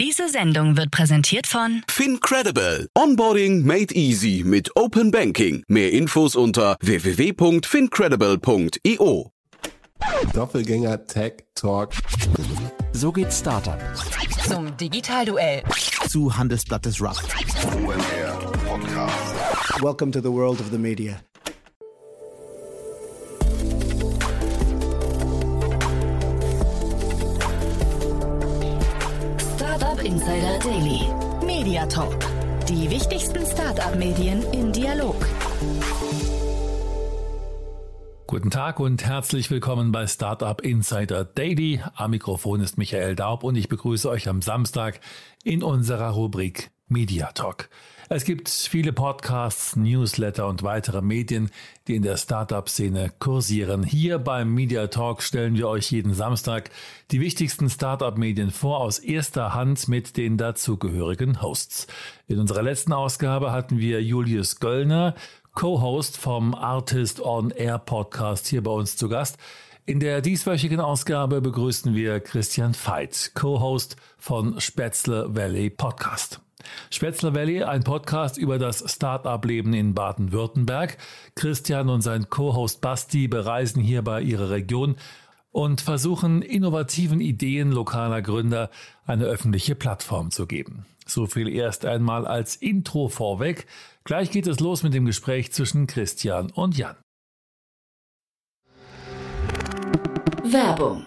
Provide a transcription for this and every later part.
Diese Sendung wird präsentiert von FinCredible. Onboarding made easy mit Open Banking. Mehr Infos unter www.fincredible.io. Doppelgänger Tech Talk. So geht Startup. zum Digitalduell. Zu Handelsblattes Rap. Welcome to the world of the media. Insider Daily. Media Talk. Die wichtigsten Startup-Medien im Dialog. Guten Tag und herzlich willkommen bei Startup Insider Daily. Am Mikrofon ist Michael Daub und ich begrüße euch am Samstag in unserer Rubrik Media Talk. Es gibt viele Podcasts, Newsletter und weitere Medien, die in der Startup-Szene kursieren. Hier beim Media Talk stellen wir euch jeden Samstag die wichtigsten Startup-Medien vor aus erster Hand mit den dazugehörigen Hosts. In unserer letzten Ausgabe hatten wir Julius Göllner, Co-Host vom Artist on Air Podcast hier bei uns zu Gast. In der dieswöchigen Ausgabe begrüßen wir Christian Veit, Co-Host von Spätzle Valley Podcast. Spätzle Valley, ein Podcast über das Start-up-Leben in Baden-Württemberg. Christian und sein Co-Host Basti bereisen hierbei ihre Region und versuchen innovativen Ideen lokaler Gründer eine öffentliche Plattform zu geben. So viel erst einmal als Intro vorweg. Gleich geht es los mit dem Gespräch zwischen Christian und Jan. Werbung.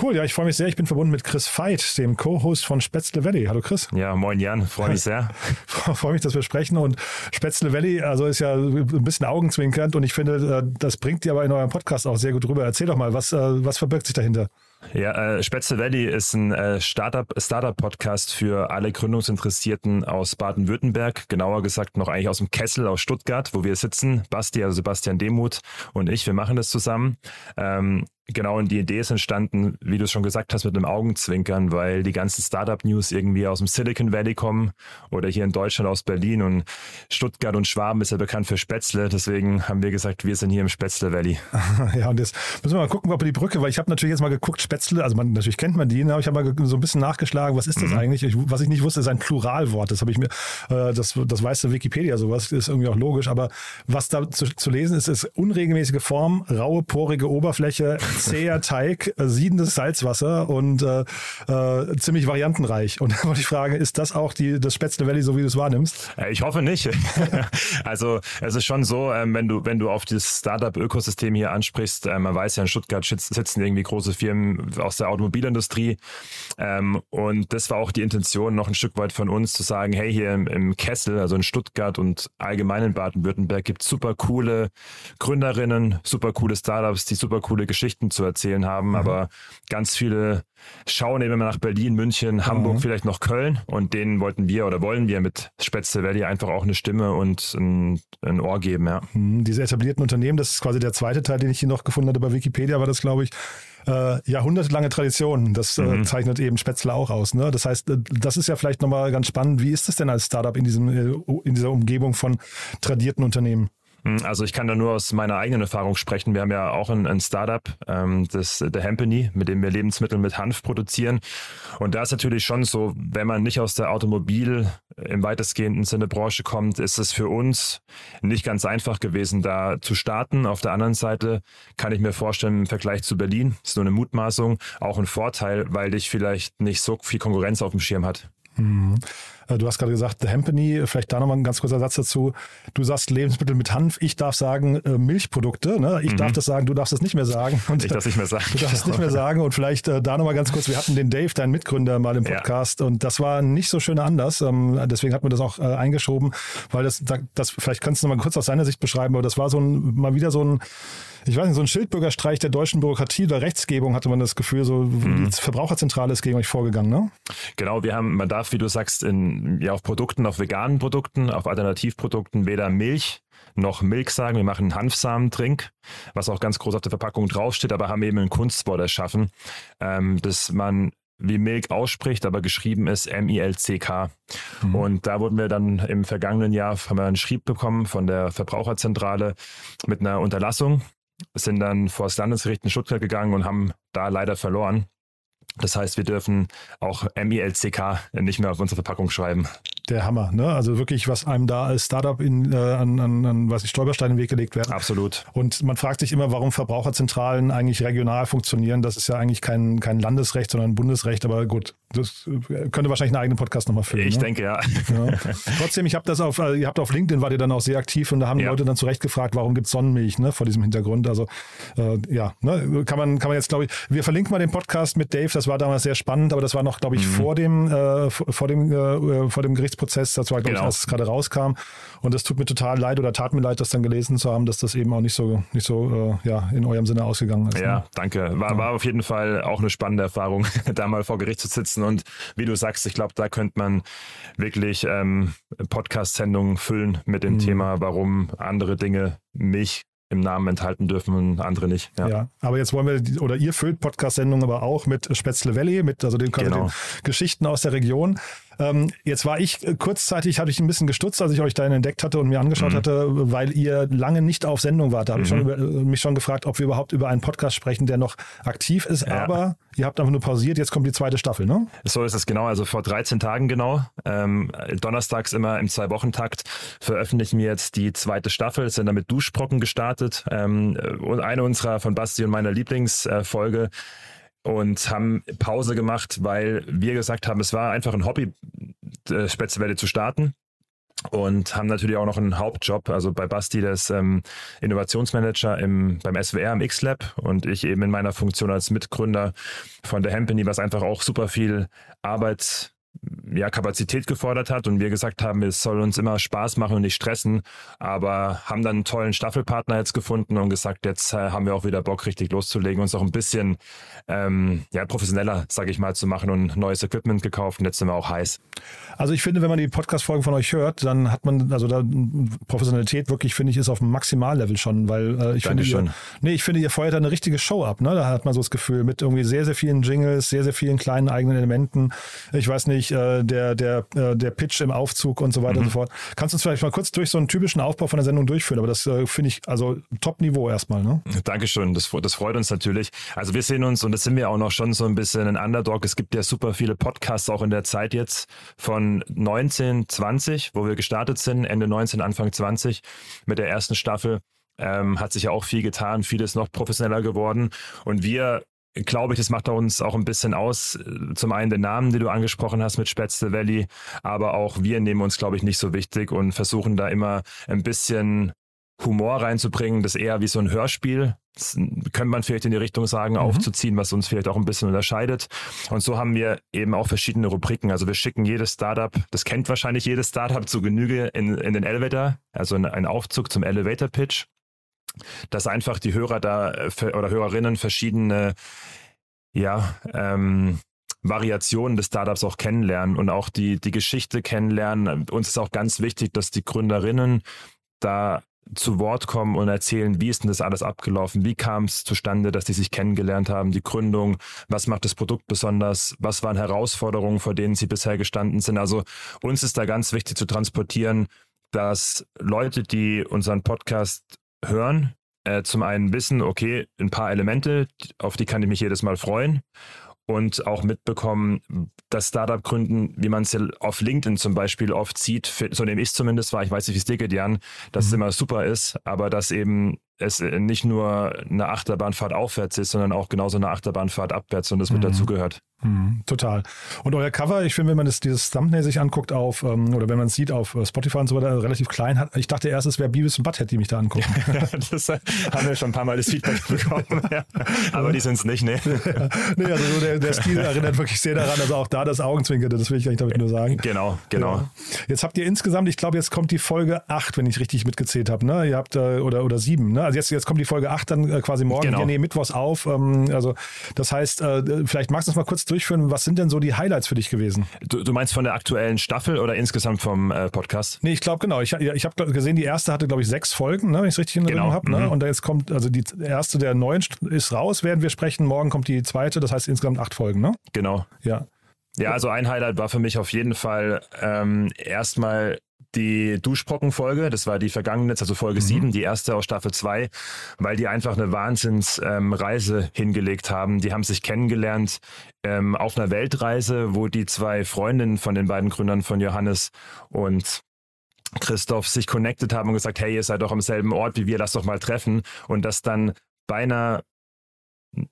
Cool, ja, ich freue mich sehr. Ich bin verbunden mit Chris Veit, dem Co-Host von Spätzle Valley. Hallo Chris. Ja, moin Jan, freue mich sehr. freue mich, dass wir sprechen. Und Spätzle Valley, also ist ja ein bisschen augenzwinkernd und ich finde, äh, das bringt ihr aber in eurem Podcast auch sehr gut rüber. Erzähl doch mal, was, äh, was verbirgt sich dahinter? Ja, äh, Spätzle Valley ist ein äh, Startup, Startup-Podcast für alle Gründungsinteressierten aus Baden-Württemberg, genauer gesagt noch eigentlich aus dem Kessel aus Stuttgart, wo wir sitzen. Basti, also Sebastian Demuth und ich, wir machen das zusammen. Ähm, Genau, und die Idee ist entstanden, wie du es schon gesagt hast, mit einem Augenzwinkern, weil die ganzen Startup-News irgendwie aus dem Silicon Valley kommen oder hier in Deutschland aus Berlin und Stuttgart und Schwaben ist ja bekannt für Spätzle. Deswegen haben wir gesagt, wir sind hier im Spätzle Valley. Ja, und jetzt müssen wir mal gucken, ob wir die Brücke, weil ich habe natürlich jetzt mal geguckt, Spätzle, also man, natürlich kennt man die, ne, aber ich habe mal so ein bisschen nachgeschlagen, was ist das mhm. eigentlich? Ich, was ich nicht wusste, ist ein Pluralwort. Das habe ich mir, äh, das, das weiß der Wikipedia sowas, ist irgendwie auch logisch, aber was da zu, zu lesen ist, ist unregelmäßige Form, raue, porige Oberfläche, zäher Teig, äh, siedendes Salzwasser und äh, äh, ziemlich variantenreich. Und da wollte ich fragen, ist das auch die, das Spätzle Valley, so wie du es wahrnimmst? Äh, ich hoffe nicht. also es ist schon so, ähm, wenn du, wenn du auf das Startup-Ökosystem hier ansprichst, man weiß ja, in Stuttgart sitzen irgendwie große Firmen aus der Automobilindustrie. Ähm, und das war auch die Intention, noch ein Stück weit von uns zu sagen, hey, hier im, im Kessel, also in Stuttgart und allgemein in Baden-Württemberg gibt es super coole Gründerinnen, super coole Startups, die super coole Geschichten zu erzählen haben. Mhm. Aber ganz viele schauen eben immer nach Berlin, München, Hamburg, mhm. vielleicht noch Köln. Und denen wollten wir oder wollen wir mit Spätzle Valley einfach auch eine Stimme und ein, ein Ohr geben. Ja. Mhm, diese etablierten Unternehmen, das ist quasi der zweite Teil, den ich hier noch gefunden hatte bei Wikipedia, war das, glaube ich, äh, jahrhundertelange Tradition. Das äh, mhm. zeichnet eben Spätzle auch aus. Ne? Das heißt, äh, das ist ja vielleicht nochmal ganz spannend. Wie ist es denn als Startup in, diesem, äh, in dieser Umgebung von tradierten Unternehmen? Hm, also ich kann da nur aus meiner eigenen Erfahrung sprechen. Wir haben ja auch ein, ein Startup, ähm, das der Hampany, mit dem wir Lebensmittel mit Hanf produzieren. Und da ist natürlich schon so, wenn man nicht aus der Automobil im weitestgehenden Sinne Branche kommt, ist es für uns nicht ganz einfach gewesen, da zu starten. Auf der anderen Seite kann ich mir vorstellen, im Vergleich zu Berlin, ist nur eine Mutmaßung, auch ein Vorteil, weil dich vielleicht nicht so viel Konkurrenz auf dem Schirm hat. Mhm. Äh, du hast gerade gesagt, The Hempany, vielleicht da nochmal ein ganz kurzer Satz dazu. Du sagst Lebensmittel mit Hanf, ich darf sagen äh, Milchprodukte. Ne? Ich mhm. darf das sagen, du darfst es nicht mehr sagen. Und, ich darf es nicht mehr sagen. Du darfst es nicht mehr sagen. Und vielleicht äh, da nochmal ganz kurz, wir hatten den Dave, deinen Mitgründer, mal im Podcast ja. und das war nicht so schön anders. Ähm, deswegen hat man das auch eingeschoben, weil das, das vielleicht kannst du nochmal kurz aus seiner Sicht beschreiben, aber das war so ein, mal wieder so ein ich weiß nicht, so ein Schildbürgerstreich der deutschen Bürokratie oder Rechtsgebung hatte man das Gefühl, so mhm. die Verbraucherzentrale ist gegen euch vorgegangen, ne? Genau, wir haben, man darf, wie du sagst, in, ja, auf Produkten, auf veganen Produkten, auf Alternativprodukten weder Milch noch Milch sagen. Wir machen einen Hanfsamentrink, was auch ganz groß auf der Verpackung draufsteht, aber haben eben ein Kunstwort erschaffen, ähm, dass man wie Milk ausspricht, aber geschrieben ist M-I-L-C-K. Mhm. Und da wurden wir dann im vergangenen Jahr, haben wir einen Schrieb bekommen von der Verbraucherzentrale mit einer Unterlassung sind dann vor das Landesgericht in Stuttgart gegangen und haben da leider verloren. Das heißt, wir dürfen auch MILCK nicht mehr auf unsere Verpackung schreiben der Hammer. Ne? Also wirklich, was einem da als Startup in, äh, an, an, an was ich Stolpersteine in den Weg gelegt werden. Absolut. Und man fragt sich immer, warum Verbraucherzentralen eigentlich regional funktionieren. Das ist ja eigentlich kein, kein Landesrecht, sondern ein Bundesrecht. Aber gut, das äh, könnte wahrscheinlich einen eigenen Podcast nochmal füllen. Ich ne? denke, ja. ja. Trotzdem, ich habe das auf, äh, ihr habt auf LinkedIn wart ihr dann auch sehr aktiv und da haben ja. Leute dann zu Recht gefragt, warum gibt es Sonnenmilch, ne, vor diesem Hintergrund. Also äh, ja, ne, kann man, kann man jetzt, glaube ich, wir verlinken mal den Podcast mit Dave, das war damals sehr spannend, aber das war noch, glaube ich, mhm. vor dem, äh, vor dem, äh, vor dem Gerichtsprozess. Das war, glaube genau. als es gerade rauskam. Und es tut mir total leid oder tat mir leid, das dann gelesen zu haben, dass das eben auch nicht so, nicht so äh, ja, in eurem Sinne ausgegangen ist. Ja, ne? danke. War, war auf jeden Fall auch eine spannende Erfahrung, da mal vor Gericht zu sitzen. Und wie du sagst, ich glaube, da könnte man wirklich ähm, Podcast-Sendungen füllen mit dem mhm. Thema, warum andere Dinge mich im Namen enthalten dürfen und andere nicht. Ja, ja aber jetzt wollen wir, oder ihr füllt Podcast-Sendungen aber auch mit Spätzle Valley, mit also den, genau. den Geschichten aus der Region. Ähm, jetzt war ich äh, kurzzeitig, hatte ich ein bisschen gestutzt, als ich euch da entdeckt hatte und mir angeschaut mhm. hatte, weil ihr lange nicht auf Sendung wart. Da habe mhm. ich schon über, äh, mich schon gefragt, ob wir überhaupt über einen Podcast sprechen, der noch aktiv ist. Ja. Aber ihr habt einfach nur pausiert, jetzt kommt die zweite Staffel, ne? So ist es genau. Also vor 13 Tagen genau. Ähm, donnerstags immer im Zwei-Wochen-Takt veröffentlichen wir jetzt die zweite Staffel, sind damit Duschbrocken gestartet. Ähm, eine unserer von Basti und meiner Lieblingsfolge. Äh, und haben Pause gemacht, weil wir gesagt haben, es war einfach ein Hobby, äh, Spätzle zu starten und haben natürlich auch noch einen Hauptjob. Also bei Basti, der ist ähm, Innovationsmanager im, beim SWR im X-Lab und ich eben in meiner Funktion als Mitgründer von der Hempany, was einfach auch super viel Arbeit ja, Kapazität gefordert hat und wir gesagt haben, es soll uns immer Spaß machen und nicht stressen, aber haben dann einen tollen Staffelpartner jetzt gefunden und gesagt, jetzt äh, haben wir auch wieder Bock, richtig loszulegen, uns auch ein bisschen ähm, ja, professioneller, sage ich mal, zu machen und neues Equipment gekauft und jetzt sind wir auch heiß. Also ich finde, wenn man die Podcast-Folgen von euch hört, dann hat man, also da Professionalität wirklich, finde ich, ist auf dem Maximallevel schon, weil äh, ich finde, ihr, nee, ich finde, ihr feuert da eine richtige Show ab, ne? Da hat man so das Gefühl, mit irgendwie sehr, sehr vielen Jingles, sehr, sehr vielen kleinen eigenen Elementen. Ich weiß nicht, äh, der, der, äh, der Pitch im Aufzug und so weiter mhm. und so fort. Kannst du uns vielleicht mal kurz durch so einen typischen Aufbau von der Sendung durchführen? Aber das äh, finde ich, also Top-Niveau erstmal, ne? Dankeschön, das, das freut uns natürlich. Also wir sehen uns, und das sind wir auch noch schon so ein bisschen ein Underdog. Es gibt ja super viele Podcasts auch in der Zeit jetzt von 19, 20, wo wir gestartet sind, Ende 19, Anfang 20 mit der ersten Staffel. Ähm, hat sich ja auch viel getan, vieles noch professioneller geworden. Und wir glaube ich, das macht uns auch ein bisschen aus. Zum einen den Namen, den du angesprochen hast mit Spätzle Valley, aber auch wir nehmen uns, glaube ich, nicht so wichtig und versuchen da immer ein bisschen Humor reinzubringen, das eher wie so ein Hörspiel, könnte man vielleicht in die Richtung sagen, mhm. aufzuziehen, was uns vielleicht auch ein bisschen unterscheidet. Und so haben wir eben auch verschiedene Rubriken. Also wir schicken jedes Startup, das kennt wahrscheinlich jedes Startup zu Genüge in, in den Elevator, also ein Aufzug zum Elevator Pitch dass einfach die Hörer da äh, oder Hörerinnen verschiedene ja, ähm, Variationen des Startups auch kennenlernen und auch die, die Geschichte kennenlernen. Uns ist auch ganz wichtig, dass die Gründerinnen da zu Wort kommen und erzählen, wie ist denn das alles abgelaufen? Wie kam es zustande, dass die sich kennengelernt haben, die Gründung? Was macht das Produkt besonders? Was waren Herausforderungen, vor denen sie bisher gestanden sind? Also uns ist da ganz wichtig zu transportieren, dass Leute, die unseren Podcast hören, äh, zum einen wissen, okay, ein paar Elemente, auf die kann ich mich jedes Mal freuen und auch mitbekommen, dass Startup gründen, wie man es ja auf LinkedIn zum Beispiel oft sieht, so nehme ich zumindest war, ich weiß nicht, wie es dir geht, Jan, dass mhm. es immer super ist, aber dass eben es nicht nur eine Achterbahnfahrt aufwärts ist, sondern auch genauso eine Achterbahnfahrt abwärts und das mit mhm. dazugehört. Hm, total. Und euer Cover, ich finde, wenn man das, dieses Thumbnail sich anguckt auf, ähm, oder wenn man es sieht auf äh, Spotify und so weiter, relativ klein hat. Ich dachte erst, es wäre Beavis und Butthead, die mich da angucken. das haben wir schon ein paar Mal das Feedback bekommen. ja. Aber die sind es nicht, ne? nee, also so der, der Stil erinnert wirklich sehr daran, also auch da das Augenzwinkerte, das will ich eigentlich damit nur sagen. Genau, genau. Ja. Jetzt habt ihr insgesamt, ich glaube, jetzt kommt die Folge 8, wenn ich richtig mitgezählt habe, ne? Ihr habt, äh, oder, oder 7, ne? Also jetzt, jetzt kommt die Folge 8 dann äh, quasi morgen, genau. wir nehmen Mittwochs auf. Ähm, also das heißt, äh, vielleicht magst du es mal kurz durchführen, was sind denn so die Highlights für dich gewesen? Du, du meinst von der aktuellen Staffel oder insgesamt vom äh, Podcast? Nee, ich glaube genau. Ich, ich habe gesehen, die erste hatte, glaube ich, sechs Folgen, ne, wenn ich es richtig in Erinnerung genau. habe. Ne? Mhm. Und jetzt kommt, also die erste der neuen ist raus, werden wir sprechen. Morgen kommt die zweite, das heißt insgesamt acht Folgen, ne? Genau. Ja. Ja, also ein Highlight war für mich auf jeden Fall ähm, erstmal die Duschbrockenfolge, das war die vergangene, also Folge mhm. 7, die erste aus Staffel 2, weil die einfach eine Wahnsinnsreise ähm, hingelegt haben. Die haben sich kennengelernt ähm, auf einer Weltreise, wo die zwei Freundinnen von den beiden Gründern von Johannes und Christoph sich connected haben und gesagt, hey, ihr seid doch am selben Ort wie wir, lass doch mal treffen. Und das dann bei einer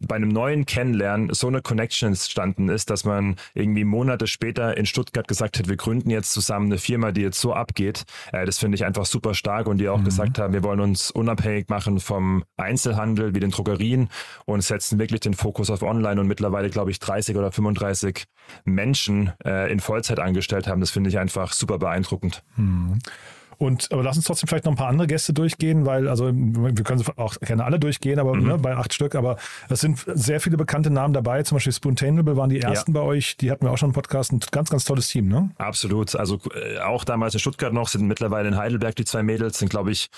bei einem neuen Kennenlernen so eine Connection entstanden ist, dass man irgendwie Monate später in Stuttgart gesagt hat, wir gründen jetzt zusammen eine Firma, die jetzt so abgeht. Äh, das finde ich einfach super stark und die auch mhm. gesagt haben, wir wollen uns unabhängig machen vom Einzelhandel wie den Drogerien und setzen wirklich den Fokus auf Online und mittlerweile, glaube ich, 30 oder 35 Menschen äh, in Vollzeit angestellt haben. Das finde ich einfach super beeindruckend. Mhm. Und aber lass uns trotzdem vielleicht noch ein paar andere Gäste durchgehen, weil, also wir können auch gerne alle durchgehen, aber mhm. ne, bei acht Stück, aber es sind sehr viele bekannte Namen dabei, zum Beispiel Spoontainable waren die ersten ja. bei euch, die hatten wir auch schon im Podcast, ein ganz, ganz tolles Team, ne? Absolut. Also äh, auch damals in Stuttgart noch, sind mittlerweile in Heidelberg die zwei Mädels, sind, glaube ich,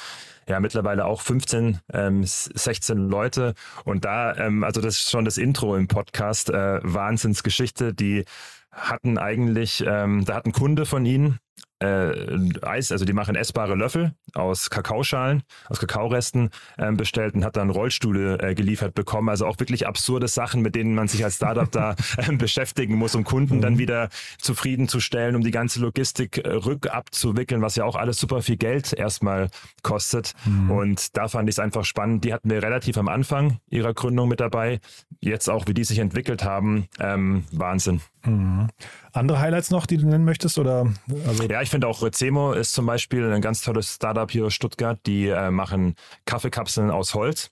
ja mittlerweile auch 15, ähm, 16 Leute. Und da, ähm, also das ist schon das Intro im Podcast, äh, Wahnsinnsgeschichte, die hatten eigentlich, ähm, da hat ein Kunde von ihnen, äh, Eis, also die machen essbare Löffel aus Kakaoschalen, aus Kakaoresten äh, bestellt und hat dann Rollstühle äh, geliefert bekommen. Also auch wirklich absurde Sachen, mit denen man sich als Startup da äh, beschäftigen muss, um Kunden mhm. dann wieder zufriedenzustellen, um die ganze Logistik äh, rückabzuwickeln, was ja auch alles super viel Geld erstmal kostet. Mhm. Und da fand ich es einfach spannend. Die hatten wir relativ am Anfang ihrer Gründung mit dabei. Jetzt auch, wie die sich entwickelt haben, ähm, Wahnsinn. Mhm. Andere Highlights noch, die du nennen möchtest? Oder, also ja, ich finde auch Rezemo ist zum Beispiel ein ganz tolles Startup hier aus Stuttgart. Die äh, machen Kaffeekapseln aus Holz.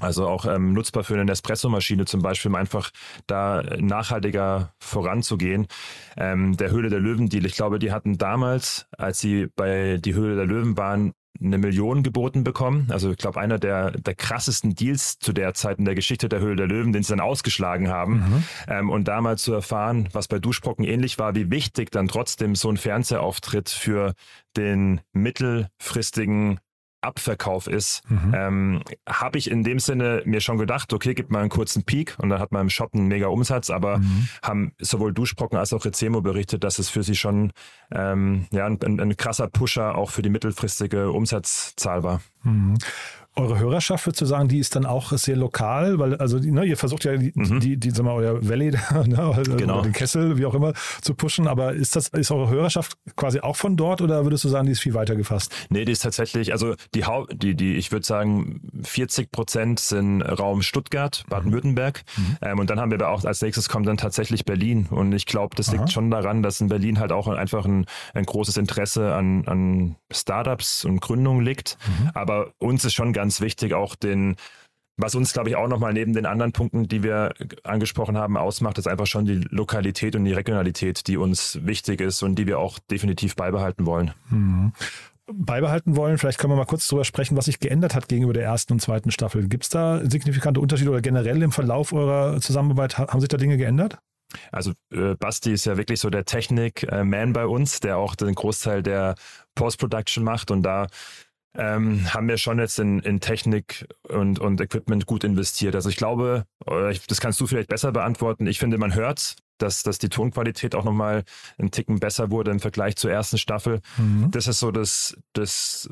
Also auch ähm, nutzbar für eine Nespresso-Maschine zum Beispiel, um einfach da nachhaltiger voranzugehen. Ähm, der Höhle der Löwen-Deal, ich glaube, die hatten damals, als sie bei die Höhle der Löwen waren, eine Million geboten bekommen. Also ich glaube, einer der, der krassesten Deals zu der Zeit in der Geschichte der Höhle der Löwen, den sie dann ausgeschlagen haben. Mhm. Ähm, und damals zu erfahren, was bei Duschbrocken ähnlich war, wie wichtig dann trotzdem so ein Fernsehauftritt für den mittelfristigen Abverkauf ist, mhm. ähm, habe ich in dem Sinne mir schon gedacht, okay, gibt mal einen kurzen Peak und dann hat man im Shop einen mega Umsatz, aber mhm. haben sowohl Duschbrocken als auch Rezemo berichtet, dass es für sie schon ähm, ja, ein, ein, ein, krasser Pusher auch für die mittelfristige Umsatzzahl war. Mhm eure Hörerschaft, würdest du sagen, die ist dann auch sehr lokal, weil also ne, ihr versucht ja die, mhm. die, die, sag mal, euer Valley, ne, also genau. den Kessel, wie auch immer, zu pushen, aber ist das, ist eure Hörerschaft quasi auch von dort oder würdest du sagen, die ist viel weiter gefasst? Nee, die ist tatsächlich, also die die, die, ich würde sagen, 40 Prozent sind Raum Stuttgart, Baden-Württemberg. Mhm. Ähm, und dann haben wir aber auch als nächstes kommt dann tatsächlich Berlin. Und ich glaube, das liegt Aha. schon daran, dass in Berlin halt auch einfach ein, ein großes Interesse an, an Startups und Gründungen liegt. Mhm. Aber uns ist schon ganz wichtig, auch den, was uns, glaube ich, auch nochmal neben den anderen Punkten, die wir angesprochen haben, ausmacht, ist einfach schon die Lokalität und die Regionalität, die uns wichtig ist und die wir auch definitiv beibehalten wollen. Mhm beibehalten wollen. Vielleicht können wir mal kurz darüber sprechen, was sich geändert hat gegenüber der ersten und zweiten Staffel. Gibt es da signifikante Unterschiede oder generell im Verlauf eurer Zusammenarbeit haben sich da Dinge geändert? Also äh, Basti ist ja wirklich so der Technik-Man bei uns, der auch den Großteil der Post-Production macht und da ähm, haben wir schon jetzt in, in Technik und, und Equipment gut investiert. Also ich glaube, das kannst du vielleicht besser beantworten. Ich finde, man hört, dass, dass die Tonqualität auch nochmal einen Ticken besser wurde im Vergleich zur ersten Staffel. Mhm. Das ist so das, das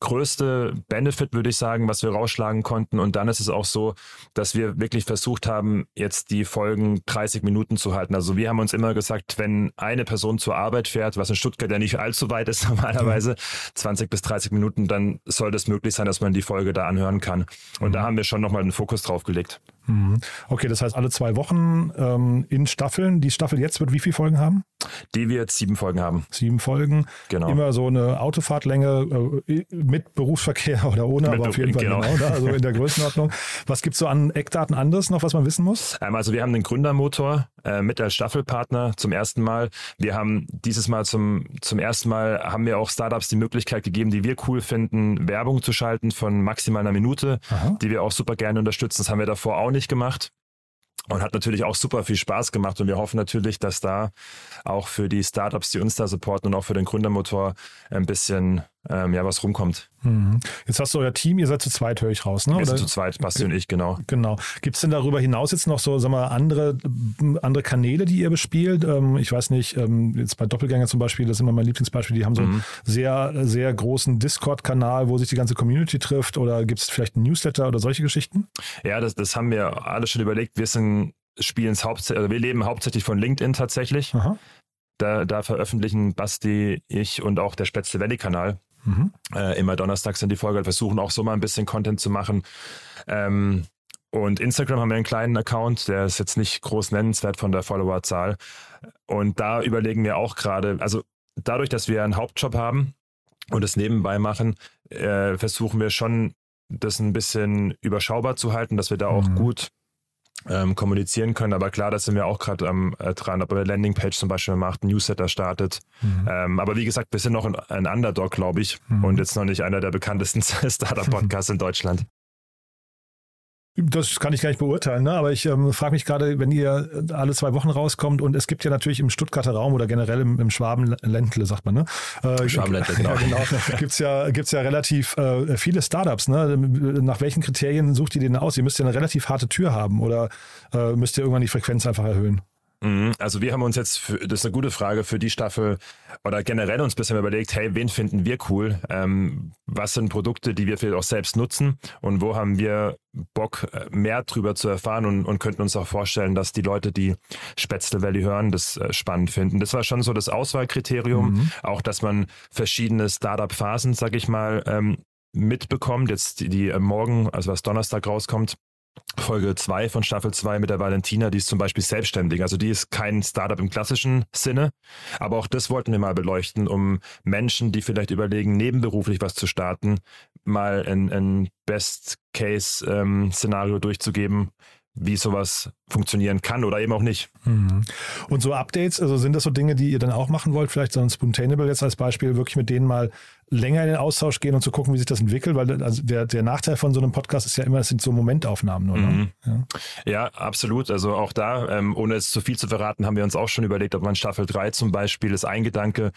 größte Benefit, würde ich sagen, was wir rausschlagen konnten. Und dann ist es auch so, dass wir wirklich versucht haben, jetzt die Folgen 30 Minuten zu halten. Also wir haben uns immer gesagt, wenn eine Person zur Arbeit fährt, was in Stuttgart ja nicht allzu weit ist normalerweise, mhm. 20 bis 30 Minuten, dann soll das möglich sein, dass man die Folge da anhören kann. Und mhm. da haben wir schon nochmal den Fokus drauf gelegt. Mhm. Okay, das heißt alle zwei Wochen ähm, in Staffeln. Die Staffel jetzt wird wie viele Folgen haben? Die wir jetzt sieben Folgen haben. Sieben Folgen. Genau. Immer so eine Autofahrtlänge äh, mit Berufsverkehr oder ohne, Mit aber auf jeden Fall genau. genau, ne? also in der Größenordnung. Was gibt es so an Eckdaten anderes noch, was man wissen muss? Ähm, also wir haben den Gründermotor äh, mit als Staffelpartner zum ersten Mal. Wir haben dieses Mal zum, zum ersten Mal haben wir auch Startups die Möglichkeit gegeben, die wir cool finden, Werbung zu schalten von maximal einer Minute, Aha. die wir auch super gerne unterstützen. Das haben wir davor auch nicht gemacht. Und hat natürlich auch super viel Spaß gemacht. Und wir hoffen natürlich, dass da auch für die Startups, die uns da supporten und auch für den Gründermotor ein bisschen ähm, ja, was rumkommt. Mhm. Jetzt hast du euer Team, ihr seid zu zweit, höre ich raus, ne? Wir sind zu zweit, Basti und ich, genau. Genau. Gibt es denn darüber hinaus jetzt noch so, sag mal, andere, andere Kanäle, die ihr bespielt? Ähm, ich weiß nicht, ähm, jetzt bei Doppelgänger zum Beispiel, das ist immer mein Lieblingsbeispiel, die haben so einen sehr, sehr großen Discord-Kanal, wo sich die ganze Community trifft oder gibt es vielleicht einen Newsletter oder solche Geschichten? Ja, das, das haben wir alle schon überlegt. Wir sind, spielen hauptsächlich, also wir leben hauptsächlich von LinkedIn tatsächlich. Aha. Da, da veröffentlichen Basti, ich und auch der Spätzle Valley Kanal Mhm. äh, immer donnerstags in die Folge. Wir versuchen auch so mal ein bisschen Content zu machen. Ähm, und Instagram haben wir einen kleinen Account, der ist jetzt nicht groß nennenswert von der Followerzahl. Und da überlegen wir auch gerade, also dadurch, dass wir einen Hauptjob haben und es nebenbei machen, äh, versuchen wir schon, das ein bisschen überschaubar zu halten, dass wir da auch Mhm. gut ähm, kommunizieren können. Aber klar, da sind wir auch gerade ähm, äh, dran, ob der Landingpage zum Beispiel macht, ein Newsletter startet. Mhm. Ähm, aber wie gesagt, wir sind noch ein, ein Underdog, glaube ich, Mhm. und jetzt noch nicht einer der bekanntesten Startup-Podcasts in Deutschland. Das kann ich gar nicht beurteilen, ne? aber ich ähm, frage mich gerade, wenn ihr alle zwei Wochen rauskommt und es gibt ja natürlich im Stuttgarter Raum oder generell im, im Schwabenländle, sagt man, ne? Äh, Schwabenländle, genau. Ja, genau. Gibt's ja, gibt's ja relativ äh, viele Startups, ne? Nach welchen Kriterien sucht ihr den aus? Ihr müsst ja eine relativ harte Tür haben oder äh, müsst ihr irgendwann die Frequenz einfach erhöhen? Mhm. Also wir haben uns jetzt, für, das ist eine gute Frage für die Staffel oder generell uns ein bisschen überlegt, hey, wen finden wir cool? Ähm, was sind Produkte, die wir vielleicht auch selbst nutzen und wo haben wir Bock, äh, mehr drüber zu erfahren und, und könnten uns auch vorstellen, dass die Leute, die Spätzle Valley hören, das äh, spannend finden. Das war schon so das Auswahlkriterium, auch dass man verschiedene Startup-Phasen, sag ich mal, ähm, mitbekommt. Jetzt die, die äh, morgen, also was Donnerstag rauskommt, Folge 2 von Staffel 2 mit der Valentina, die ist zum Beispiel selbstständig. Also die ist kein Startup im klassischen Sinne. Aber auch das wollten wir mal beleuchten, um Menschen, die vielleicht überlegen, nebenberuflich was zu starten, mal ein, Best-Case-Szenario durchzugeben, wie sowas funktionieren kann oder eben auch nicht. Mhm. Und so Updates, also sind das so Dinge, die ihr dann auch machen wollt? Vielleicht so ein Spontaneable jetzt als Beispiel, wirklich mit denen mal länger in den Austausch gehen und zu gucken, wie sich das entwickelt, weil also der, der Nachteil von so einem Podcast ist ja immer, es sind so Momentaufnahmen nur. Ne? Mhm. Ja. Ja, absolut. Also auch da, ähm, ohne es zu viel zu verraten, haben wir uns auch schon überlegt, ob man Staffel 3 zum Beispiel ist ein Gedanke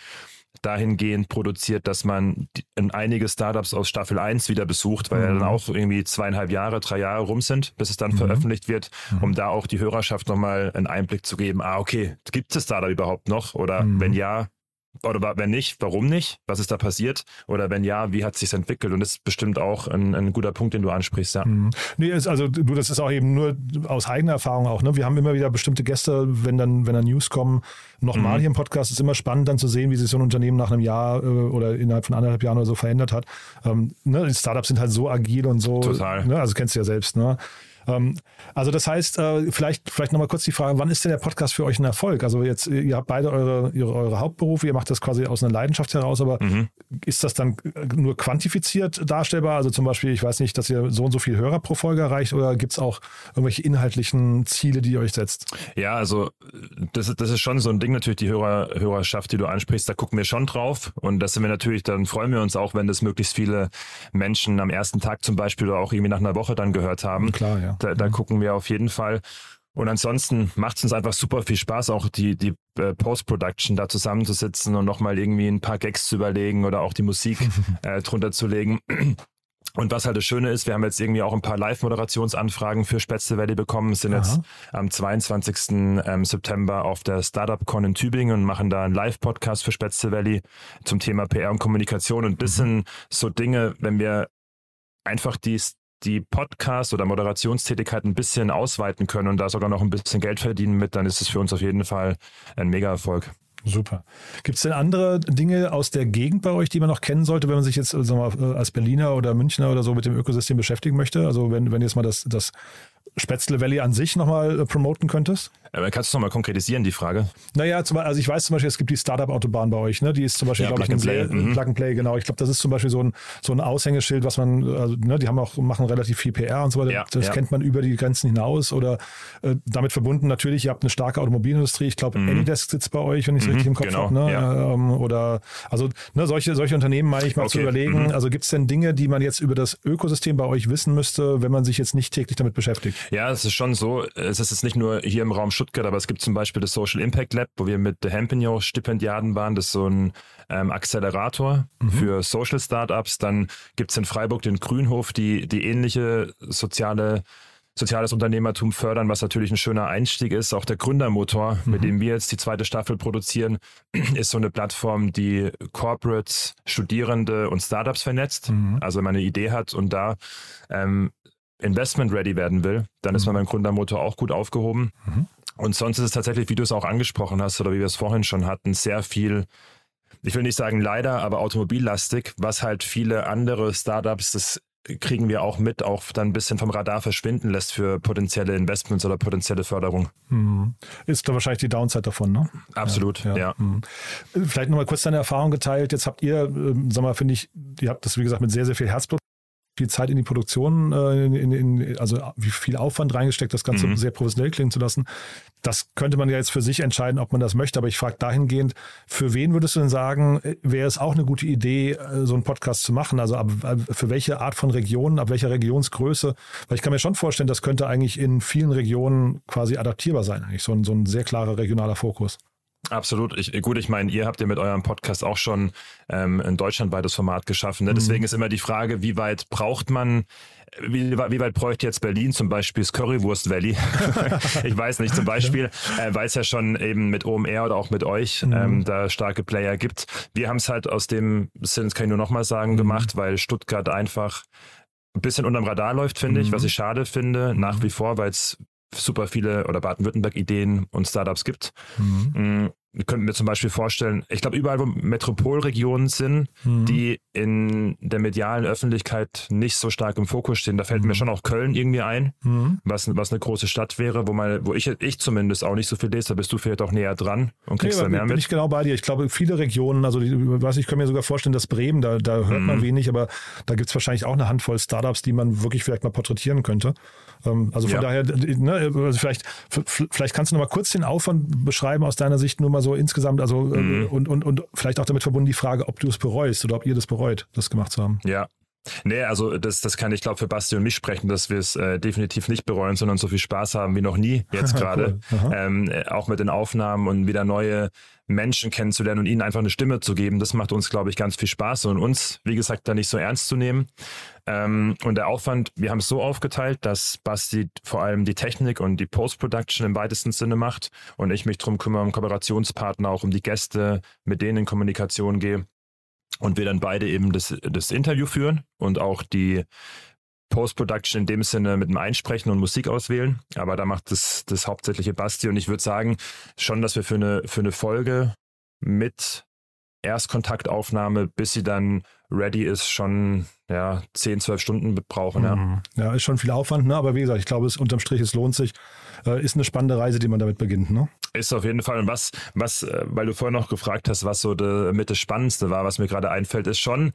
dahingehend produziert, dass man einige Startups aus Staffel 1 wieder besucht, weil ja dann auch irgendwie zweieinhalb Jahre, drei Jahre rum sind, bis es dann veröffentlicht wird, um da auch die Hörerschaft nochmal einen Einblick zu geben, ah, okay, gibt es Startup überhaupt noch? Oder wenn ja, oder wenn nicht, warum nicht? Was ist da passiert? Oder wenn ja, wie hat es sich entwickelt? Und das ist bestimmt auch ein, ein guter Punkt, den du ansprichst, ja. Mhm. Nee, also du, das ist auch eben nur aus eigener Erfahrung auch. Ne? Wir haben immer wieder bestimmte Gäste, wenn dann, wenn dann News kommen, nochmal Mhm. hier im Podcast. ist immer spannend dann zu sehen, wie sich so ein Unternehmen nach einem Jahr äh, oder innerhalb von anderthalb Jahren oder so verändert hat. Ähm, ne? Die Startups sind halt so agil und so. Total. Ne? Also kennst du ja selbst. Ne? Ähm, also das heißt, äh, vielleicht, vielleicht nochmal kurz die Frage, wann ist denn der Podcast für euch ein Erfolg? Also jetzt, ihr habt beide eure, eure, eure Hauptberufe, ihr macht das quasi aus einer Leidenschaft heraus, aber Mhm. ist das dann nur quantifiziert darstellbar? Also zum Beispiel, ich weiß nicht, dass ihr so und so viel Hörer pro Folge erreicht oder gibt es auch irgendwelche inhaltlichen Ziele, die ihr euch setzt? Ja, also das, ist- das ist schon so ein Ding, natürlich die Hörer, Hörerschaft, die du ansprichst, da gucken wir schon drauf. Und das sind wir natürlich, dann freuen wir uns auch, wenn das möglichst viele Menschen am ersten Tag zum Beispiel oder auch irgendwie nach einer Woche dann gehört haben. Klar, ja. Da, da gucken wir auf jeden Fall. Und ansonsten macht es uns einfach super viel Spaß, auch die, die äh, Post-Production da zusammenzusitzen und nochmal irgendwie ein paar Gags zu überlegen oder auch die Musik äh, drunter zu legen. Und was halt das Schöne ist, wir haben jetzt irgendwie auch ein paar Live-Moderationsanfragen für Spätzle Valley bekommen, sind jetzt am 22. ähm, September auf der Startup-Con in Tübingen und machen da einen Live-Podcast für Spätzle Valley zum Thema PR und Kommunikation. Und das sind so Dinge, wenn wir einfach die, die Podcast- oder Moderationstätigkeit ein bisschen ausweiten können und da sogar noch ein bisschen Geld verdienen mit, dann ist es für uns auf jeden Fall ein Mega-Erfolg. Super. Gibt es denn andere Dinge aus der Gegend bei euch, die man noch kennen sollte, wenn man sich jetzt äh, sagen mal, als Berliner oder Münchner oder so mit dem Ökosystem beschäftigen möchte? Also wenn, wenn jetzt mal das, das Spätzle Valley an sich nochmal äh, promoten könntest? Aber kannst du es nochmal konkretisieren, die Frage? Naja, zum, also ich weiß zum Beispiel, es gibt die Startup-Autobahn bei euch, ne? Die ist zum Beispiel, Ja, glaube ich, Plug and ein Play, mhm. Plug and Play, genau. Ich glaube, das ist zum Beispiel so ein, so ein Aushängeschild, was man, also, ne, die haben auch, machen relativ viel PR und so weiter. Ja, das ja. kennt man über die Grenzen hinaus oder äh, damit verbunden natürlich, ihr habt eine starke Automobilindustrie. Ich glaube, Anydesk sitzt bei euch, wenn ich es Mhm, richtig im Kopf genau, habe. Ne? ja. Ähm, oder also ne, solche, solche Unternehmen meine ich mal zu Okay, überlegen. mhm. Also gibt es denn Dinge, die man jetzt über das Ökosystem bei euch wissen müsste, wenn man sich jetzt nicht täglich damit beschäftigt? Ja, es ist schon so. Es ist jetzt nicht nur hier im Raum Stuttgart, aber es gibt zum Beispiel das Social Impact Lab, wo wir mit der Hempinio Stipendiaten waren. Das ist so ein ähm, Accelerator für Social Startups. Dann gibt es in Freiburg den Grünhof, die, die ähnliche soziale soziales Unternehmertum fördern, was natürlich ein schöner Einstieg ist. Auch der Gründermotor, mit dem wir jetzt die zweite Staffel produzieren, ist so eine Plattform, die Corporates, Studierende und Startups vernetzt. Also wenn man eine Idee hat und da ähm, investment ready werden will, dann ist man beim Gründermotor auch gut aufgehoben. Und sonst ist es tatsächlich, wie du es auch angesprochen hast oder wie wir es vorhin schon hatten, sehr viel, ich will nicht sagen leider, aber automobillastig, was halt viele andere Startups, das kriegen wir auch mit, auch dann ein bisschen vom Radar verschwinden lässt für potenzielle Investments oder potenzielle Förderung. Mhm. Ist da wahrscheinlich die Downside davon, ne? Absolut, ja. Mhm. Vielleicht nochmal kurz deine Erfahrung geteilt. Jetzt habt ihr, ähm, sag mal, finde ich, ihr habt das, wie gesagt, mit sehr, sehr viel Herzblut, viel Zeit in die Produktion, äh, in, in, in, also wie viel Aufwand reingesteckt, das Ganze Mhm. sehr professionell klingen zu lassen. Das könnte man ja jetzt für sich entscheiden, ob man das möchte. Aber ich frage dahingehend, für wen würdest du denn sagen, äh, wäre es auch eine gute Idee, äh, so einen Podcast zu machen? Also ab, ab, für welche Art von Regionen, ab welcher Regionsgröße? Weil ich kann mir schon vorstellen, das könnte eigentlich in vielen Regionen quasi adaptierbar sein, eigentlich so ein, so ein sehr klarer regionaler Fokus. Absolut. Ich, gut, ich meine, ihr habt ja mit eurem Podcast auch schon ähm, ein deutschlandweites Format geschaffen. Ne? Deswegen ist immer die Frage, wie weit braucht man, wie, wie weit bräuchte jetzt Berlin zum Beispiel das Currywurst Valley? ich weiß nicht, zum Beispiel, äh, weil es ja schon eben mit OMR oder auch mit euch ähm, da starke Player gibt. Wir haben es halt aus dem Sinn, das kann ich nur nochmal sagen, gemacht, weil Stuttgart einfach ein bisschen unterm Radar läuft, finde ich, was ich schade finde, nach wie vor, weil es super viele oder Baden-Württemberg-Ideen und Startups gibt. Mm, Wir könnten mir zum Beispiel vorstellen, ich glaube, überall, wo Metropolregionen sind, die in der medialen Öffentlichkeit nicht so stark im Fokus stehen, da fällt mir schon auch Köln irgendwie ein, was, was eine große Stadt wäre, wo man, wo ich, ich zumindest auch nicht so viel lese, da bist du vielleicht auch näher dran und kriegst Nee, da mehr bin mit. ich genau bei dir. Ich glaube, viele Regionen, also die, was ich kann mir sogar vorstellen, dass Bremen, da, da hört Mhm. man wenig, aber da gibt es wahrscheinlich auch eine Handvoll Startups, die man wirklich vielleicht mal porträtieren könnte. Ähm, also von Ja. daher, ne, also vielleicht, vielleicht kannst du noch mal kurz den Aufwand beschreiben aus deiner Sicht, nur mal so insgesamt, also Mhm. äh, und, und, und vielleicht auch damit verbunden die Frage, ob du es bereust oder ob ihr das bereut, das gemacht zu haben. Ja. Nee, also das, das kann ich glaube für Basti und mich sprechen, dass wir es äh, definitiv nicht bereuen, sondern so viel Spaß haben wie noch nie jetzt gerade. Cool. Ähm, äh, auch mit den Aufnahmen und wieder neue Menschen kennenzulernen und ihnen einfach eine Stimme zu geben. Das macht uns, glaube ich, ganz viel Spaß und uns, wie gesagt, da nicht so ernst zu nehmen. Ähm, und der Aufwand, wir haben es so aufgeteilt, dass Basti vor allem die Technik und die Post-Production im weitesten Sinne macht und ich mich drum kümmere, um Kooperationspartner, auch um die Gäste, mit denen in Kommunikation gehe und wir dann beide eben das, das Interview führen und auch die Post-Production in dem Sinne mit dem Einsprechen und Musik auswählen. Aber da macht das, das hauptsächliche Basti. Und ich würde sagen, schon, dass wir für eine, für eine Folge mit Erstkontaktaufnahme, bis sie dann ready ist, schon ja, 10, 12 Stunden brauchen. Ja. Mhm. Ja, ist schon viel Aufwand, ne? aber wie gesagt, ich glaube, es unterm Strich, es lohnt sich. Äh, ist eine spannende Reise, die man damit beginnt. Ne? Ist auf jeden Fall. Und was, was, äh, weil du vorher noch gefragt hast, was so de, mit das Spannendste war, was mir gerade einfällt, ist schon,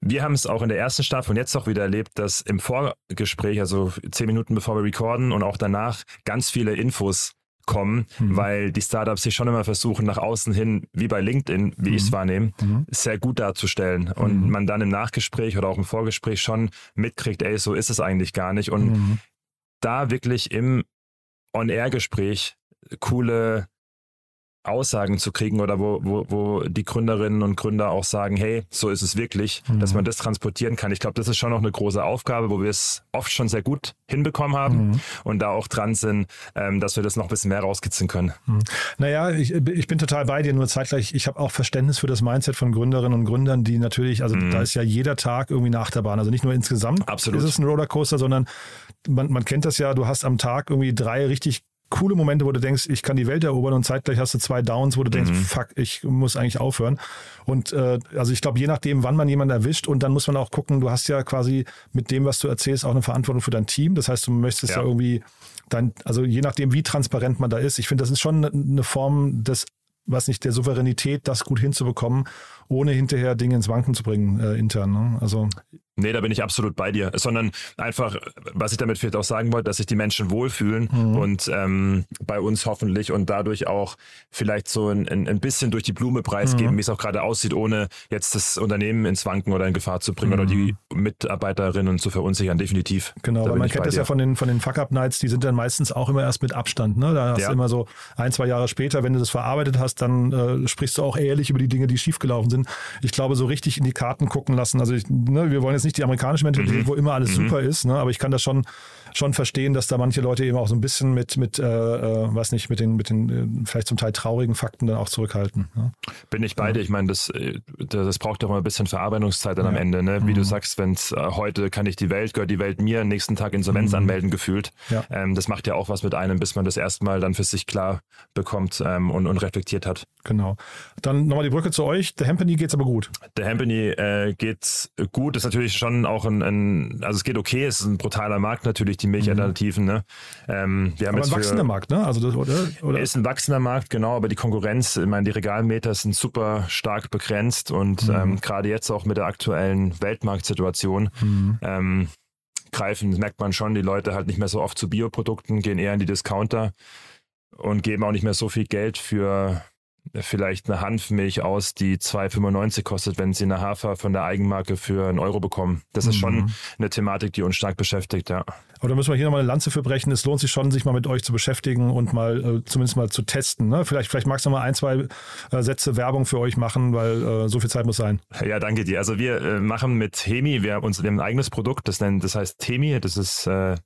wir haben es auch in der ersten Staffel und jetzt auch wieder erlebt, dass im Vorgespräch, also zehn Minuten bevor wir recorden und auch danach, ganz viele Infos kommen, weil die Startups sich schon immer versuchen, nach außen hin, wie bei LinkedIn, wie ich es wahrnehme, sehr gut darzustellen. Und man dann im Nachgespräch oder auch im Vorgespräch schon mitkriegt, ey, so ist es eigentlich gar nicht. Und da wirklich im On-Air-Gespräch coole Aussagen zu kriegen oder wo, wo, wo die Gründerinnen und Gründer auch sagen, hey, so ist es wirklich, dass man das transportieren kann. Ich glaube, das ist schon noch eine große Aufgabe, wo wir es oft schon sehr gut hinbekommen haben und da auch dran sind, ähm, dass wir das noch ein bisschen mehr rauskitzeln können. Naja, ich, ich bin total bei dir, nur zeitgleich, ich habe auch Verständnis für das Mindset von Gründerinnen und Gründern, die natürlich, also da ist ja jeder Tag irgendwie eine Achterbahn. Also nicht nur insgesamt Absolut. ist es ein Rollercoaster, sondern man, man kennt das ja, du hast am Tag irgendwie drei richtig coole Momente, wo du denkst, ich kann die Welt erobern und zeitgleich hast du zwei Downs, wo du denkst, Mhm. fuck, ich muss eigentlich aufhören. Und äh, also ich glaube, je nachdem, wann man jemanden erwischt und dann muss man auch gucken, du hast ja quasi mit dem, was du erzählst, auch eine Verantwortung für dein Team. Das heißt, du möchtest ja, Ja. irgendwie dann, also je nachdem, wie transparent man da ist, ich finde, das ist schon eine- eine Form des, was nicht, der Souveränität, das gut hinzubekommen, ohne hinterher Dinge ins Wanken zu bringen, äh, intern. Ne? Also Nee, da bin ich absolut bei dir. Sondern einfach, was ich damit vielleicht auch sagen wollte, dass sich die Menschen wohlfühlen Mhm. und ähm, bei uns hoffentlich und dadurch auch vielleicht so ein, ein, bisschen durch die Blume preisgeben, Mhm. wie es auch gerade aussieht, ohne jetzt das Unternehmen ins Wanken oder in Gefahr zu bringen oder die Mitarbeiterinnen zu verunsichern, definitiv. Mhm. Genau, Da weil man kennt das ja dir. von den, von den Fuck-Up-Nights, die sind dann meistens auch immer erst mit Abstand. Ne? Da hast Ja. du immer so ein, zwei Jahre später, wenn du das verarbeitet hast, dann äh, sprichst du auch ehrlich über die Dinge, die schiefgelaufen sind. Ich glaube, so richtig in die Karten gucken lassen. Also ich, ne, wir wollen jetzt nicht die amerikanische Mentalität, Mhm. wo immer alles super ist, ne? aber ich kann das schon, schon verstehen, dass da manche Leute eben auch so ein bisschen mit, mit äh, äh, weiß nicht, mit den, mit den äh, vielleicht zum Teil traurigen Fakten dann auch zurückhalten. Ne? Bin ich bei dir. Ich meine, das, äh, das braucht doch mal ein bisschen Verarbeitungszeit dann am Ja. Ende. Ne? Wie Mhm. du sagst, wenn es heute kann ich die Welt, gehört die Welt mir, nächsten Tag Insolvenz Mhm. anmelden gefühlt. Ja. Ähm, das macht ja auch was mit einem, bis man das erstmal dann für sich klar bekommt ähm, und, und reflektiert hat. Genau. Dann nochmal die Brücke zu euch. Der Hempany geht's aber gut. Der Hampany äh, geht gut, ist natürlich schon auch ein, ein, also es geht okay, es ist ein brutaler Markt natürlich, die Milchalternativen. Ne? Ähm, wir haben Aber jetzt ein für- wachsender Markt, ne? Also das, oder? oder? Ist ein wachsender Markt, genau, aber die Konkurrenz, ich meine, die Regalmeter sind super stark begrenzt und Mhm. ähm, gerade jetzt auch mit der aktuellen Weltmarktsituation Mhm. ähm, greifen, merkt man schon, die Leute halt nicht mehr so oft zu Bioprodukten, gehen eher in die Discounter und geben auch nicht mehr so viel Geld für vielleicht eine Hanfmilch aus, die 2,95 kostet, wenn sie eine Hafer von der Eigenmarke für einen Euro bekommen. Das ist Mhm. schon eine Thematik, die uns stark beschäftigt, ja. Aber da müssen wir hier nochmal eine Lanze für brechen. Es lohnt sich schon, sich mal mit euch zu beschäftigen und mal äh, zumindest mal zu testen. Ne? Vielleicht, vielleicht magst du mal ein, zwei äh, Sätze Werbung für euch machen, weil äh, so viel Zeit muss sein. Ja, danke dir. Also wir äh, machen mit Hemi, wir haben uns wir haben ein eigenes Produkt, das nennt, das heißt Hemi, das ist äh,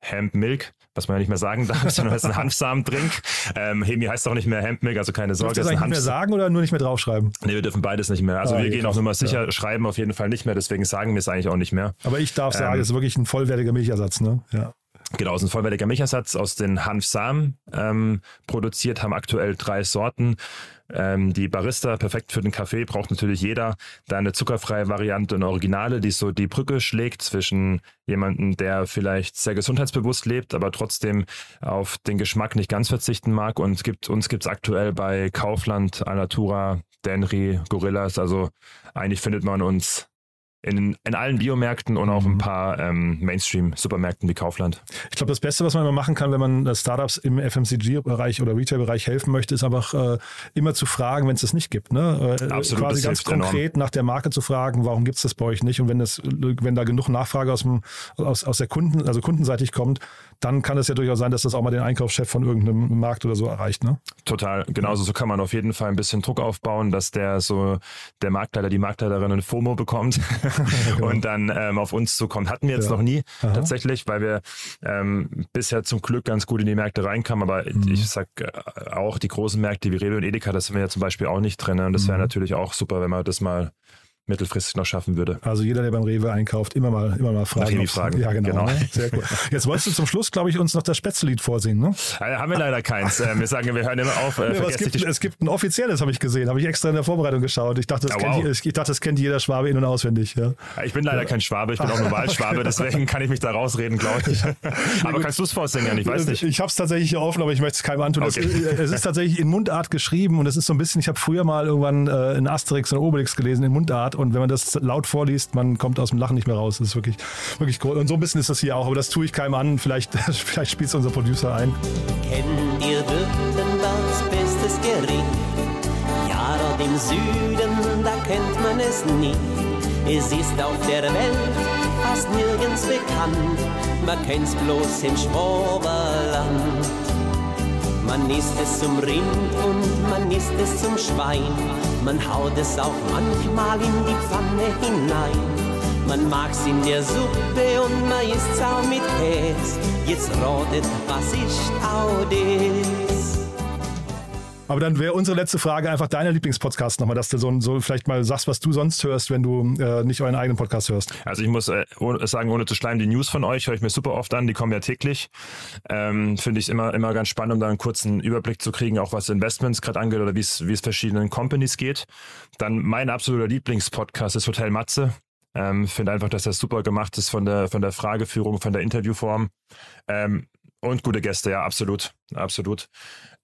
Hemp Milk, was man ja nicht mehr sagen darf, sondern das ist ein Hanfsamendrink. Ähm, Hemi heißt auch nicht mehr Hemp Milk, also keine Sorge. Dürft ihr das es nicht mehr sagen oder nur nicht mehr draufschreiben? Nee, wir dürfen beides nicht mehr. Also Ah, wir gehen auch nur mal sicher, Ja. schreiben auf jeden Fall nicht mehr, deswegen sagen wir es eigentlich auch nicht mehr. Aber ich darf sagen, Ähm, es ist wirklich ein vollwertiger Milchersatz. Ne? Ja. Genau, ist ein vollwertiger Milchersatz aus den Hanfsamen ähm, produziert, haben aktuell drei Sorten. Ähm, die Barista, perfekt für den Kaffee, braucht natürlich jeder. Dann eine zuckerfreie Variante, eine Originale, die so die Brücke schlägt zwischen jemandem, der vielleicht sehr gesundheitsbewusst lebt, aber trotzdem auf den Geschmack nicht ganz verzichten mag. Und gibt, uns gibt es aktuell bei Kaufland, Alnatura, Denry, Gorillas. Also eigentlich findet man uns in, in allen Biomärkten und auch ein paar ähm, Mainstream-Supermärkten wie Kaufland. Ich glaube, das Beste, was man immer machen kann, wenn man äh, Startups im FMCG-Bereich oder Retail-Bereich helfen möchte, ist einfach äh, immer zu fragen, wenn es das nicht gibt. Ne? Äh, Absolut, quasi ganz hilft enorm. konkret nach der Marke zu fragen, warum gibt es das bei euch nicht? Und wenn das, wenn da genug Nachfrage aus, dem, aus, aus der Kunden, also kundenseitig kommt, dann kann es ja durchaus sein, dass das auch mal den Einkaufschef von irgendeinem Markt oder so erreicht. Ne? Total, genauso so kann man auf jeden Fall ein bisschen Druck aufbauen, dass der so der Marktleiter, die Marktleiterin ein FOMO bekommt und dann ähm, auf uns zukommt. Hatten wir jetzt Ja. noch nie Aha. tatsächlich, weil wir ähm, bisher zum Glück ganz gut in die Märkte reinkamen. Aber Mhm. ich sag äh, auch die großen Märkte wie Rewe und Edeka, das sind wir ja zum Beispiel auch nicht drin. Und das Mhm. wäre natürlich auch super, wenn man das mal mittelfristig noch schaffen würde. Also jeder, der beim Rewe einkauft, immer mal, immer mal fragen. Remi ob's- fragen, Ja, genau. genau. Ne? Sehr gut. Jetzt wolltest du zum Schluss, glaube ich, uns noch das Spätzlied vorsehen. Ne? Äh, haben wir leider keins. Ähm, wir sagen, wir hören immer auf. Äh, Ja, es, gibt, es gibt ein offizielles, habe ich gesehen. Habe ich extra in der Vorbereitung geschaut. Ich dachte, das, Ah, kennt, wow. ich, ich dachte, das kennt jeder Schwabe in- und auswendig. Ja. Ich bin leider kein Schwabe, ich bin auch nur Wahlschwabe, deswegen kann ich mich da rausreden, glaube ich. Aber kannst du es vorsingen? Ich weiß nicht. Ich habe es tatsächlich hier offen, aber ich möchte es keinem antun. Okay. Es, ist- es ist tatsächlich in Mundart geschrieben und es ist so ein bisschen, ich habe früher mal irgendwann äh, in Asterix und Obelix gelesen in Mundart und wenn man das laut vorliest, man kommt aus dem Lachen nicht mehr raus. Das ist wirklich, wirklich groß. Und so ein bisschen ist das hier auch, aber das tue ich keinem an. Vielleicht, vielleicht spielt es unser Producer ein. Kennt ihr Württembergs bestes Gericht? Ja, dort im Süden, da kennt man es nie. Es ist auf der Welt fast nirgends bekannt. Man kennt's bloß im Schwaberland. Man isst es zum Rind und man isst es zum Schwein. Man haut es auch manchmal in die Pfanne hinein. Man mag's in der Suppe und man isst's auch mit Käse. Jetzt rotet, was ist auch das? Aber dann wäre unsere letzte Frage einfach deiner Lieblingspodcast nochmal, dass du so, so vielleicht mal sagst, was du sonst hörst, wenn du äh, nicht euren eigenen Podcast hörst. Also ich muss äh, sagen, ohne zu schleimen, die News von euch höre ich mir super oft an, die kommen ja täglich. Ähm, Finde ich immer, immer ganz spannend, um da einen kurzen Überblick zu kriegen, auch was Investments gerade angeht oder wie es verschiedenen Companies geht. Dann mein absoluter Lieblingspodcast ist Hotel Matze. Ähm, Finde einfach, dass das super gemacht ist von der, von der Frageführung, von der Interviewform. Ähm, und gute Gäste, ja, absolut. Absolut.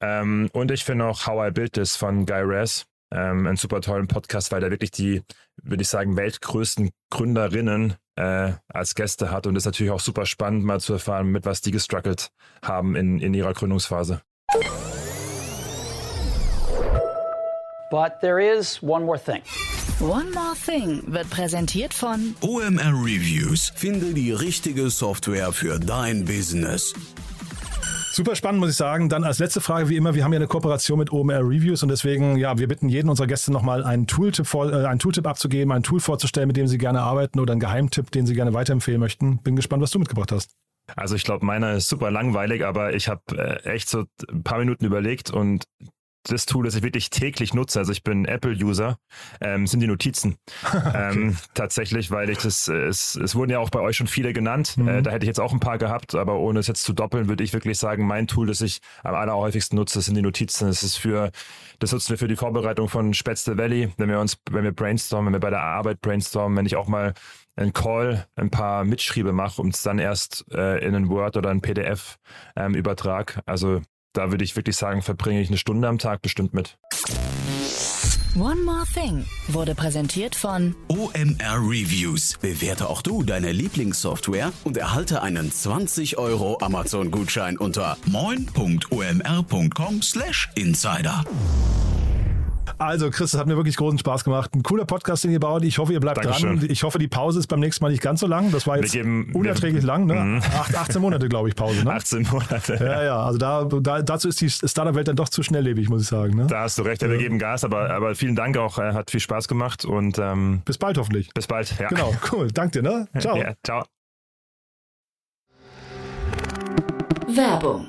Ähm, und ich finde auch How I Built This von Guy Raz ähm, einen super tollen Podcast, weil der wirklich die, würde ich sagen, weltgrößten Gründerinnen äh, als Gäste hat. Und das ist natürlich auch super spannend, mal zu erfahren, mit was die gestruggelt haben in, in ihrer Gründungsphase. But there is one more thing. One More Thing wird präsentiert von OMR Reviews. Finde die richtige Software für dein Business. Super spannend, muss ich sagen. Dann als letzte Frage, wie immer, wir haben ja eine Kooperation mit OMR Reviews und deswegen, ja, wir bitten jeden unserer Gäste nochmal einen Tooltip, vor, äh, einen Tooltip abzugeben, ein Tool vorzustellen, mit dem sie gerne arbeiten oder einen Geheimtipp, den sie gerne weiterempfehlen möchten. Bin gespannt, was du mitgebracht hast. Also ich glaube, meiner ist super langweilig, aber ich habe äh, echt so ein paar Minuten überlegt und das Tool, das ich wirklich täglich nutze, also ich bin Apple-User, ähm, sind die Notizen. okay. ähm, tatsächlich, weil ich das, es, es wurden ja auch bei euch schon viele genannt. Mhm. Äh, da hätte ich jetzt auch ein paar gehabt, aber ohne es jetzt zu doppeln, würde ich wirklich sagen, mein Tool, das ich am allerhäufigsten nutze, sind die Notizen. Das ist für, das nutzen wir für die Vorbereitung von Spätzle Valley, wenn wir uns, wenn wir brainstormen, wenn wir bei der Arbeit brainstormen, wenn ich auch mal einen Call, ein paar Mitschriebe mache und es dann erst äh, in ein Word oder ein PDF ähm, übertrag. Also da würde ich wirklich sagen, verbringe ich eine Stunde am Tag bestimmt mit. One More Thing wurde präsentiert von OMR Reviews. Bewerte auch du deine Lieblingssoftware und erhalte einen 20 Euro Amazon-Gutschein unter moin.omr.com/insider. Also, Chris, es hat mir wirklich großen Spaß gemacht. Ein cooler Podcast, den ihr baut. Ich hoffe, ihr bleibt Dankeschön. dran. Ich hoffe, die Pause ist beim nächsten Mal nicht ganz so lang. Das war jetzt geben, unerträglich lang. Ne? Mhm. 18 Monate, glaube ich, Pause. Ne? 18 Monate. Ja, ja. Also da, da, dazu ist die Startup-Welt dann doch zu schnelllebig, muss ich sagen. Ne? Da hast du recht. Ja, wir geben Gas, aber, aber vielen Dank auch. Hat viel Spaß gemacht. Und, ähm, bis bald hoffentlich. Bis bald, ja. Genau, cool. Danke dir. Ne? Ciao. Ja, ciao. Werbung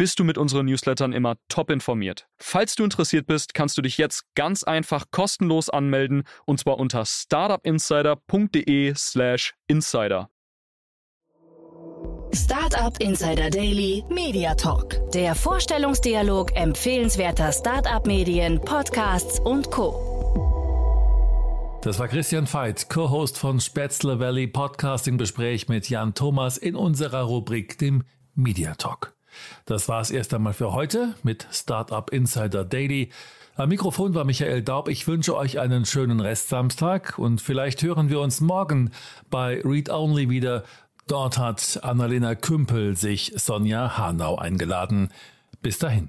bist du mit unseren Newslettern immer top informiert. Falls du interessiert bist, kannst du dich jetzt ganz einfach kostenlos anmelden und zwar unter startupinsider.de/slash insider. Startup Insider Daily Media Talk. Der Vorstellungsdialog empfehlenswerter Startup-Medien, Podcasts und Co. Das war Christian Veit, Co-Host von Spätzle Valley Podcasting Gespräch mit Jan Thomas in unserer Rubrik dem Media Talk. Das war es erst einmal für heute mit Startup Insider Daily. Am Mikrofon war Michael Daub. Ich wünsche euch einen schönen Restsamstag und vielleicht hören wir uns morgen bei Read Only wieder. Dort hat Annalena Kümpel sich Sonja Hanau eingeladen. Bis dahin.